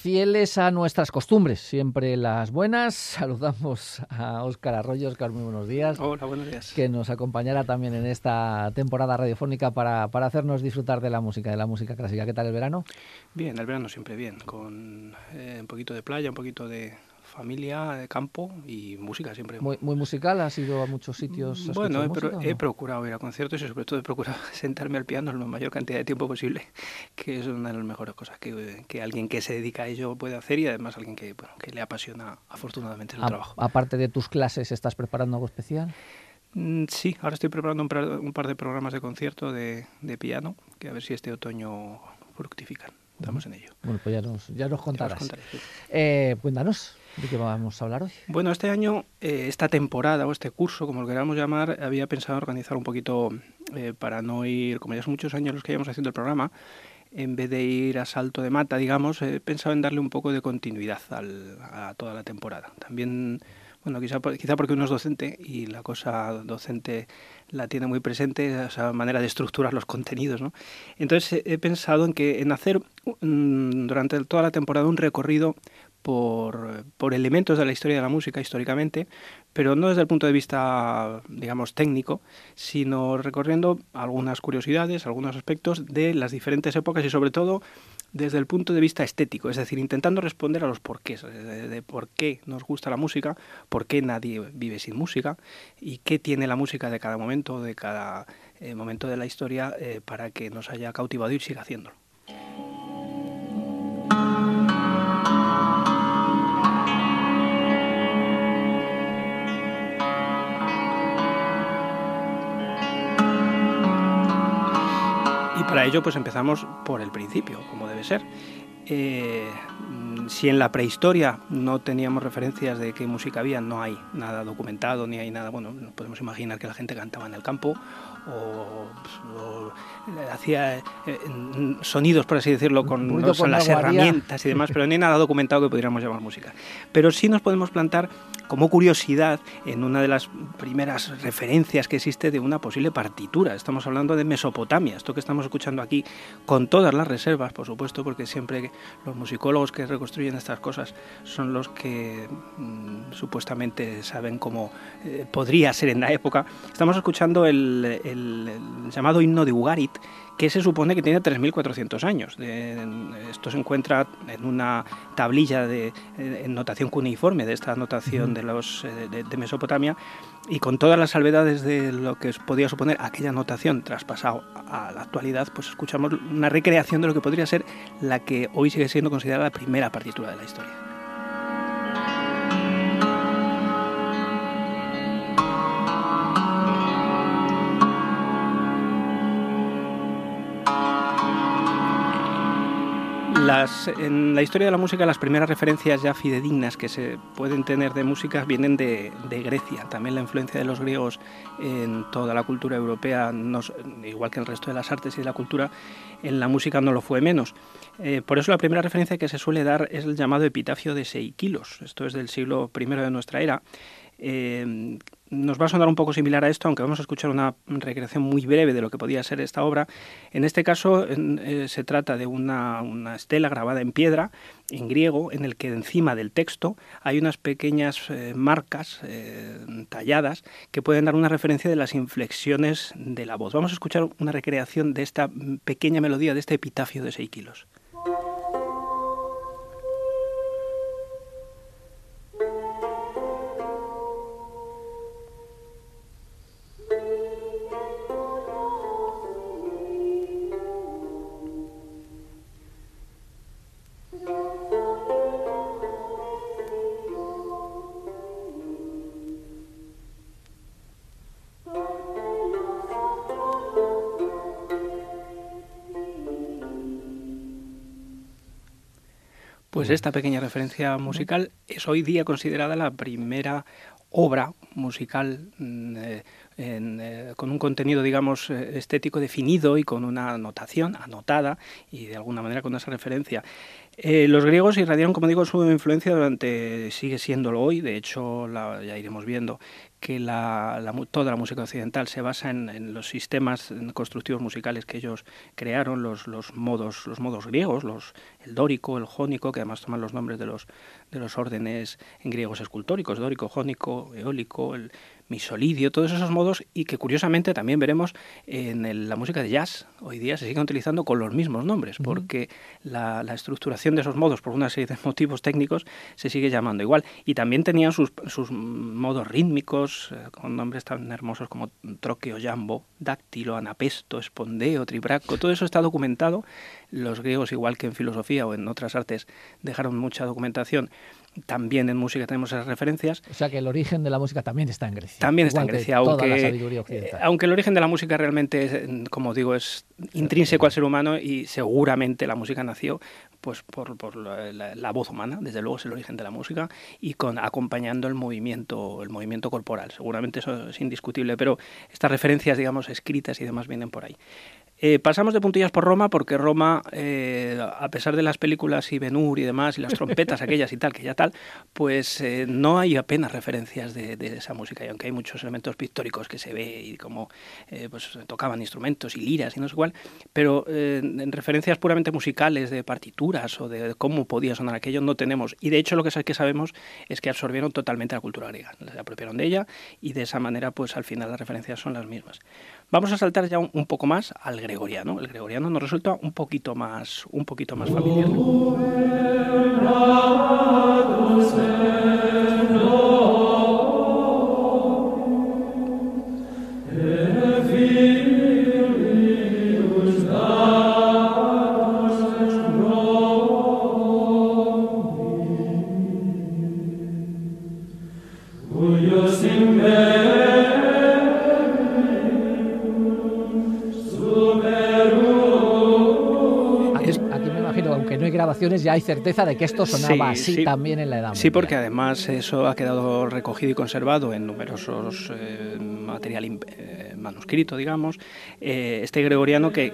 Fieles a nuestras costumbres, siempre las buenas. Saludamos a Óscar Arroyo. Óscar, muy buenos días. Hola, buenos días. Que nos acompañará también en esta temporada radiofónica para, para hacernos disfrutar de la música, de la música clásica. ¿Qué tal el verano? Bien, el verano siempre bien, con eh, un poquito de playa, un poquito de, familia, de campo y música siempre. Muy, muy musical, ¿has ido a muchos sitios? A bueno, he, he, procurado ir a conciertos y sobre todo he procurado sentarme al piano la mayor cantidad de tiempo posible, que es una de las mejores cosas que, que alguien que se dedica a ello puede hacer y además alguien que, bueno, que le apasiona afortunadamente el trabajo. Aparte de tus clases, ¿estás preparando algo especial? Mm, sí, ahora estoy preparando un par, de programas de concierto de, de piano, que a ver si este otoño fructifican. Estamos en ello. Bueno, pues ya nos, ya nos contarás. eh, cuéntanos, ¿de qué vamos a hablar hoy? Bueno, este año, eh, esta temporada o este curso, como lo queramos llamar, había pensado organizar un poquito eh, para no ir, como ya son muchos años los que llevamos haciendo el programa, en vez de ir a salto de mata, digamos, he pensado en darle un poco de continuidad a toda la temporada. También bueno, quizá, quizá porque uno es docente y la cosa docente la tiene muy presente, esa manera de estructurar los contenidos. ¿no? Entonces he pensado en, que, en hacer durante toda la temporada un recorrido por, por, elementos de la historia de la música históricamente, pero no desde el punto de vista, digamos, técnico, sino recorriendo algunas curiosidades, algunos aspectos de las diferentes épocas y sobre todo desde el punto de vista estético, es decir, intentando responder a los porqués, de, por qué nos gusta la música, por qué nadie vive sin música y qué tiene la música de cada momento, de cada eh, momento de la historia eh, para que nos haya cautivado y siga haciéndolo. Para ello pues empezamos por el principio, como debe ser. Eh, si en la prehistoria no teníamos referencias de qué música había, no hay nada documentado, ni hay nada, bueno, podemos imaginar que la gente cantaba en el campo o, hacía eh, sonidos, por así decirlo, con, las herramientas y demás, pero no hay nada documentado que pudiéramos llamar música. Pero sí nos podemos plantar como curiosidad en una de las primeras referencias que existe de una posible partitura. Estamos hablando de Mesopotamia, esto que estamos escuchando aquí, con todas las reservas, por supuesto, porque siempre los musicólogos que reconstruyen estas cosas son los que mm, supuestamente saben cómo eh, podría ser en la época. Estamos escuchando el, el llamado himno de Ugarit, que se supone que tiene 3.400 años. esto se encuentra en una tablilla de en notación cuneiforme de esta notación de, los, eh, de, Mesopotamia y con todas las salvedades de lo que podía suponer aquella notación traspasado a la actualidad, pues escuchamos una recreación de lo que podría ser la que hoy sigue siendo considerada la primera partitura de la historia. En la historia de la música las primeras referencias ya fidedignas que se pueden tener de música vienen de, Grecia. También la influencia de los griegos en toda la cultura europea, igual que en el resto de las artes y de la cultura, en la música no lo fue menos. Eh, por eso la primera referencia que se suele dar es el llamado epitafio de Seikilos. Esto es del siglo I de nuestra era. Eh, nos va a sonar un poco similar a esto, aunque vamos a escuchar una recreación muy breve de lo que podía ser esta obra. En este caso eh, se trata de una, estela grabada en piedra, en griego, en el que encima del texto hay unas pequeñas eh, marcas eh, talladas que pueden dar una referencia de las inflexiones de la voz. Vamos a escuchar una recreación de esta pequeña melodía, de este epitafio de kilos. Pues esta pequeña referencia musical es hoy día considerada la primera obra musical mm, eh, eh, con un contenido, digamos, eh, estético definido y con una notación anotada y de alguna manera con esa referencia. los griegos irradiaron, como digo, su influencia durante, sigue siéndolo hoy, de hecho la, ya iremos viendo que la, toda la música occidental se basa en, los sistemas constructivos musicales que ellos crearon, los, los, modos, los modos griegos, los, el dórico, el jónico, que además toman los nombres de los, de los órdenes en griegos escultóricos, dórico, jónico, eólico, el misolidio, todos esos modos y que curiosamente también veremos en la música de jazz. Hoy día se siguen utilizando con los mismos nombres porque la, estructuración de esos modos por una serie de motivos técnicos se sigue llamando igual. Y también tenían sus, sus modos rítmicos eh, con nombres tan hermosos como troqueo, jambo, dáctilo, anapesto, espondeo, tribraco. Todo eso está documentado. Los griegos, igual que en filosofía o en otras artes, dejaron mucha documentación también en música tenemos esas referencias. O sea que el origen de la música también está en Grecia. También está en Grecia, aunque, eh, aunque el origen de la música realmente, como digo, es intrínseco al ser humano y seguramente la música nació pues por, por la, voz humana, desde luego es el origen de la música, y con acompañando el movimiento, el movimiento corporal. Seguramente eso es indiscutible, pero estas referencias, digamos, escritas y demás vienen por ahí. Eh, pasamos de puntillas por Roma porque Roma, eh, a pesar de las películas y Ben-Hur y demás, y las trompetas aquellas y tal, que ya tal, pues eh, no hay apenas referencias de, esa música. Y aunque hay muchos elementos pictóricos que se ve y cómo pues, tocaban instrumentos y liras y no sé cuál, pero en referencias puramente musicales de partituras o de cómo podía sonar aquello no tenemos. Y de hecho lo que, que sabemos es que absorbieron totalmente la cultura griega, se apropiaron de ella y de esa manera pues al final las referencias son las mismas. Vamos a saltar ya un, poco más al El gregoriano nos resulta un poquito más, un poquito más familiar. Ya hay certeza de que esto sonaba así también en la Edad Sí, porque además eso ha quedado recogido y conservado en numerosos eh, material eh, manuscrito, digamos. Eh, este gregoriano que,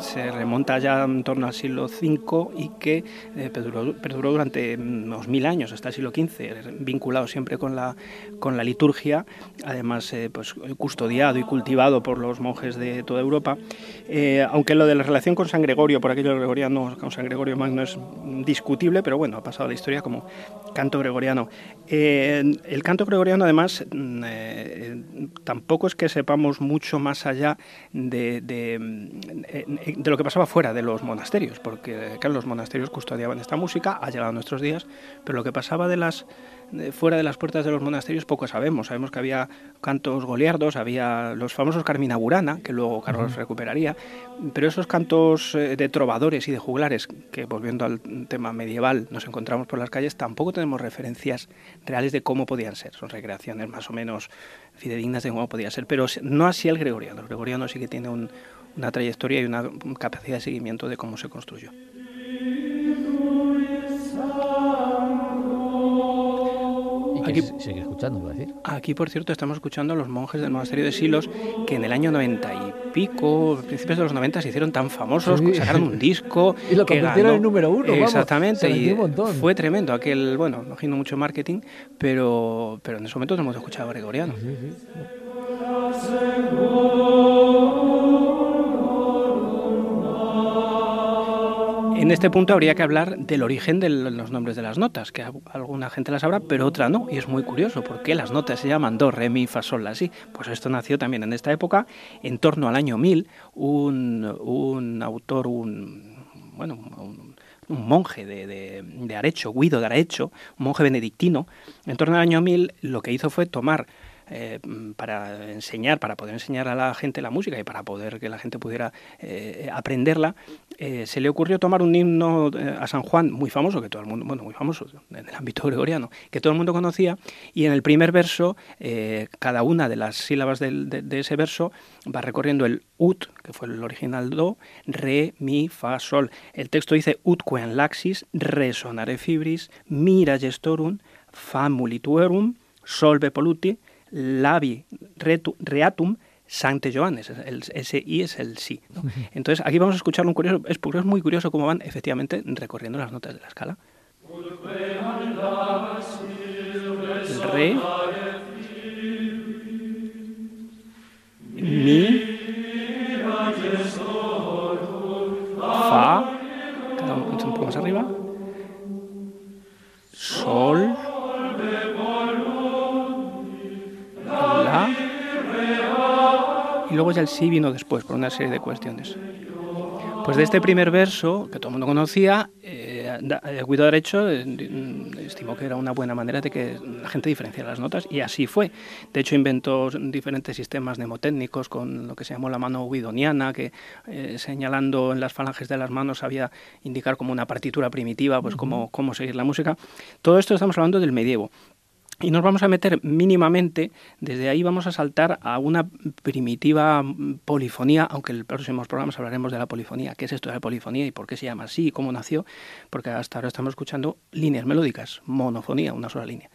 se remonta ya en torno al siglo V y que perduró, durante unos mil años, hasta el siglo XV, vinculado siempre con la, con la liturgia, además pues, custodiado y cultivado por los monjes de toda Europa. aunque lo de la relación con San Gregorio, por aquello gregoriano, con San Gregorio Magno es discutible, pero bueno, ha pasado la historia como canto gregoriano. Eh, el canto gregoriano, además, mm, eh, tampoco es que sepamos mucho más allá de, eh, de, lo que pasaba fuera de los monasterios, porque claro, los monasterios custodiaban esta música, ha llegado a nuestros días, pero lo que pasaba de las fuera de las puertas de los monasterios poco sabemos. Sabemos que había cantos goliardos, había los famosos Carmina Burana, que luego Carlos recuperaría, pero esos cantos eh, de trovadores y de juglares, que volviendo al tema medieval nos encontramos por las calles, tampoco tenemos referencias reales de cómo podían ser. Son recreaciones más o menos fidedignas de cómo podía ser, pero no así el gregoriano. El gregoriano sí que tiene una trayectoria y una capacidad de seguimiento de cómo se construyó. Aquí, sigue escuchando, decir. Aquí, por cierto, estamos escuchando a los monjes del monasterio de Silos que en el año 90 y pico, principios de los 90, se hicieron tan famosos, sacaron un disco. y lo convirtieron en número uno. Exactamente, y fue tremendo aquel, bueno, imagino mucho marketing, pero, pero en ese momento no hemos escuchado a Gregoriano. En este punto habría que hablar del origen de los nombres de las notas, que alguna gente las sabrá, pero otra no. Y es muy curioso, ¿por qué las notas se llaman do, re, mi, fa, sol, la? Pues esto nació también en esta época, en torno al año 1000, un, autor, un, bueno, un, monje de, de, de, Arecho, Guido de Arecho, un monje benedictino, en torno al año 1000 lo que hizo fue tomar eh, para enseñar, para poder enseñar a la gente la música y para poder que la gente pudiera eh, aprenderla, eh, se le ocurrió tomar un himno a San Juan muy famoso, que todo el mundo, bueno, muy famoso en el ámbito gregoriano, que todo el mundo conocía, y en el primer verso, cada una de las sílabas de, ese verso va recorriendo el ut, que fue el original do, re, mi, fa, sol. El texto dice ut quen laxis, resonare fibris, mira gestorum, famulituerum, solve poluti, labi reatum Sante Johannes, ese I es el sí. Entonces aquí vamos a escuchar un curioso, es, es muy curioso cómo van efectivamente recorriendo las notas de la escala. El re, el si vino después, por una serie de cuestiones. Pues de este primer verso, que todo el mundo conocía, eh, el Guido Derecho eh, estimó que era una buena manera de que la gente diferenciara las notas y así fue. De hecho, inventó diferentes sistemas mnemotécnicos con lo que se llamó la mano guidoniana, que eh, señalando en las falanges de las manos sabía indicar como una partitura primitiva, pues cómo, cómo seguir la música. Todo esto estamos hablando del medievo. Y nos vamos a meter mínimamente, desde ahí vamos a saltar a una primitiva polifonía, aunque en los próximos programas hablaremos de la polifonía, qué es esto de la polifonía y por qué se llama así y cómo nació, porque hasta ahora estamos escuchando líneas melódicas, monofonía, una sola línea.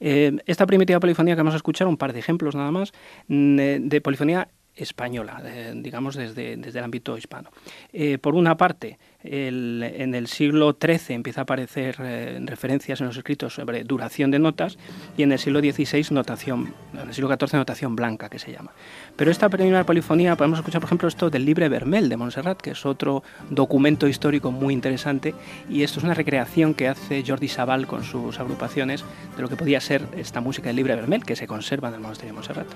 Eh, esta primitiva polifonía que vamos a escuchar, un par de ejemplos nada más, de polifonía española, digamos desde, desde, el ámbito hispano. Eh, por una parte, en el siglo XIII empieza a aparecer eh, referencias en los escritos sobre duración de notas y en el siglo XVI notación, en el siglo XIV notación blanca que se llama. Pero esta primera polifonía podemos escuchar, por ejemplo, esto del Libre Vermel de Montserrat, que es otro documento histórico muy interesante y esto es una recreación que hace Jordi Sabal con sus agrupaciones de lo que podía ser esta música del Libre Vermel que se conserva en el monasterio de Montserrat.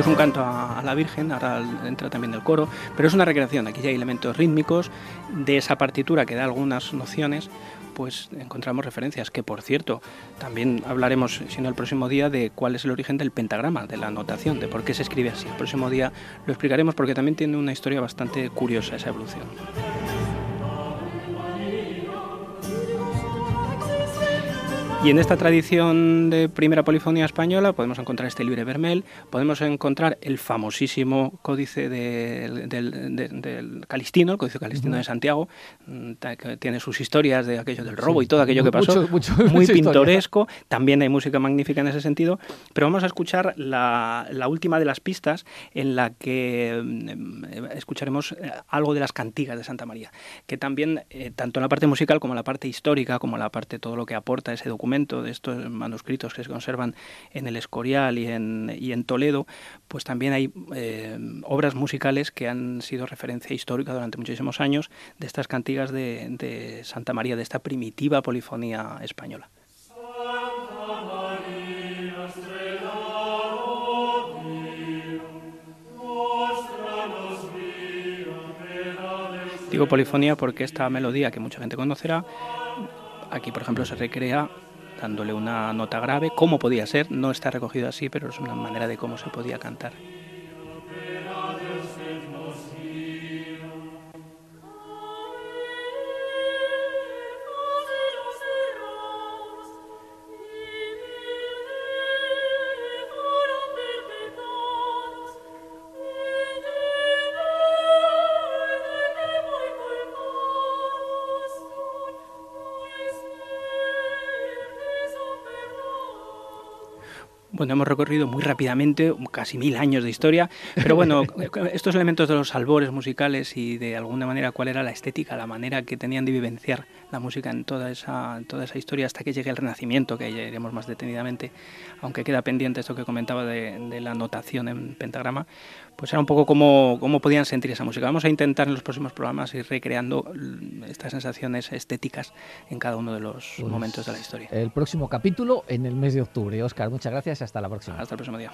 Es un canto a, la Virgen, ahora entra también el coro, pero es una recreación. Aquí ya hay elementos rítmicos de esa partitura que da algunas nociones, pues encontramos referencias. Que por cierto, también hablaremos, si no el próximo día, de cuál es el origen del pentagrama, de la notación, de por qué se escribe así. El próximo día lo explicaremos porque también tiene una historia bastante curiosa esa evolución. Y en esta tradición de primera polifonía española podemos encontrar este libre vermel, podemos encontrar el famosísimo códice del, Calistino, el códice Calistino de Santiago, mm, que tiene sus historias de aquello del robo y todo aquello que pasó, muy pintoresco, también hay música magnífica en ese sentido, pero vamos a escuchar la, última de las pistas en la que mm, escucharemos eh, algo de las cantigas de Santa María, que también, eh, tanto en la parte musical como en la parte histórica, como en la parte todo lo que aporta ese documento, de estos manuscritos que se conservan en el Escorial y en, y en Toledo, pues también hay eh, obras musicales que han sido referencia histórica durante muchísimos años de estas cantigas de, de Santa María, de esta primitiva polifonía española. Digo polifonía porque esta melodía que mucha gente conocerá, aquí por ejemplo se recrea dándole una nota grave, cómo podía ser, no está recogido así, pero es una manera de cómo se podía cantar. Bueno, hemos recorrido muy rápidamente casi mil años de historia, pero bueno, estos elementos de los albores musicales y de alguna manera cuál era la estética, la manera que tenían de vivenciar la música en toda esa, toda esa historia hasta que llegue el Renacimiento, que ya iremos más detenidamente, aunque queda pendiente esto que comentaba de, de la notación en pentagrama, pues era un poco cómo, cómo podían sentir esa música. Vamos a intentar en los próximos programas ir recreando estas sensaciones estéticas en cada uno de los pues momentos de la historia. El próximo capítulo en el mes de octubre. Oscar, muchas gracias hasta la próxima. Hasta el próximo día.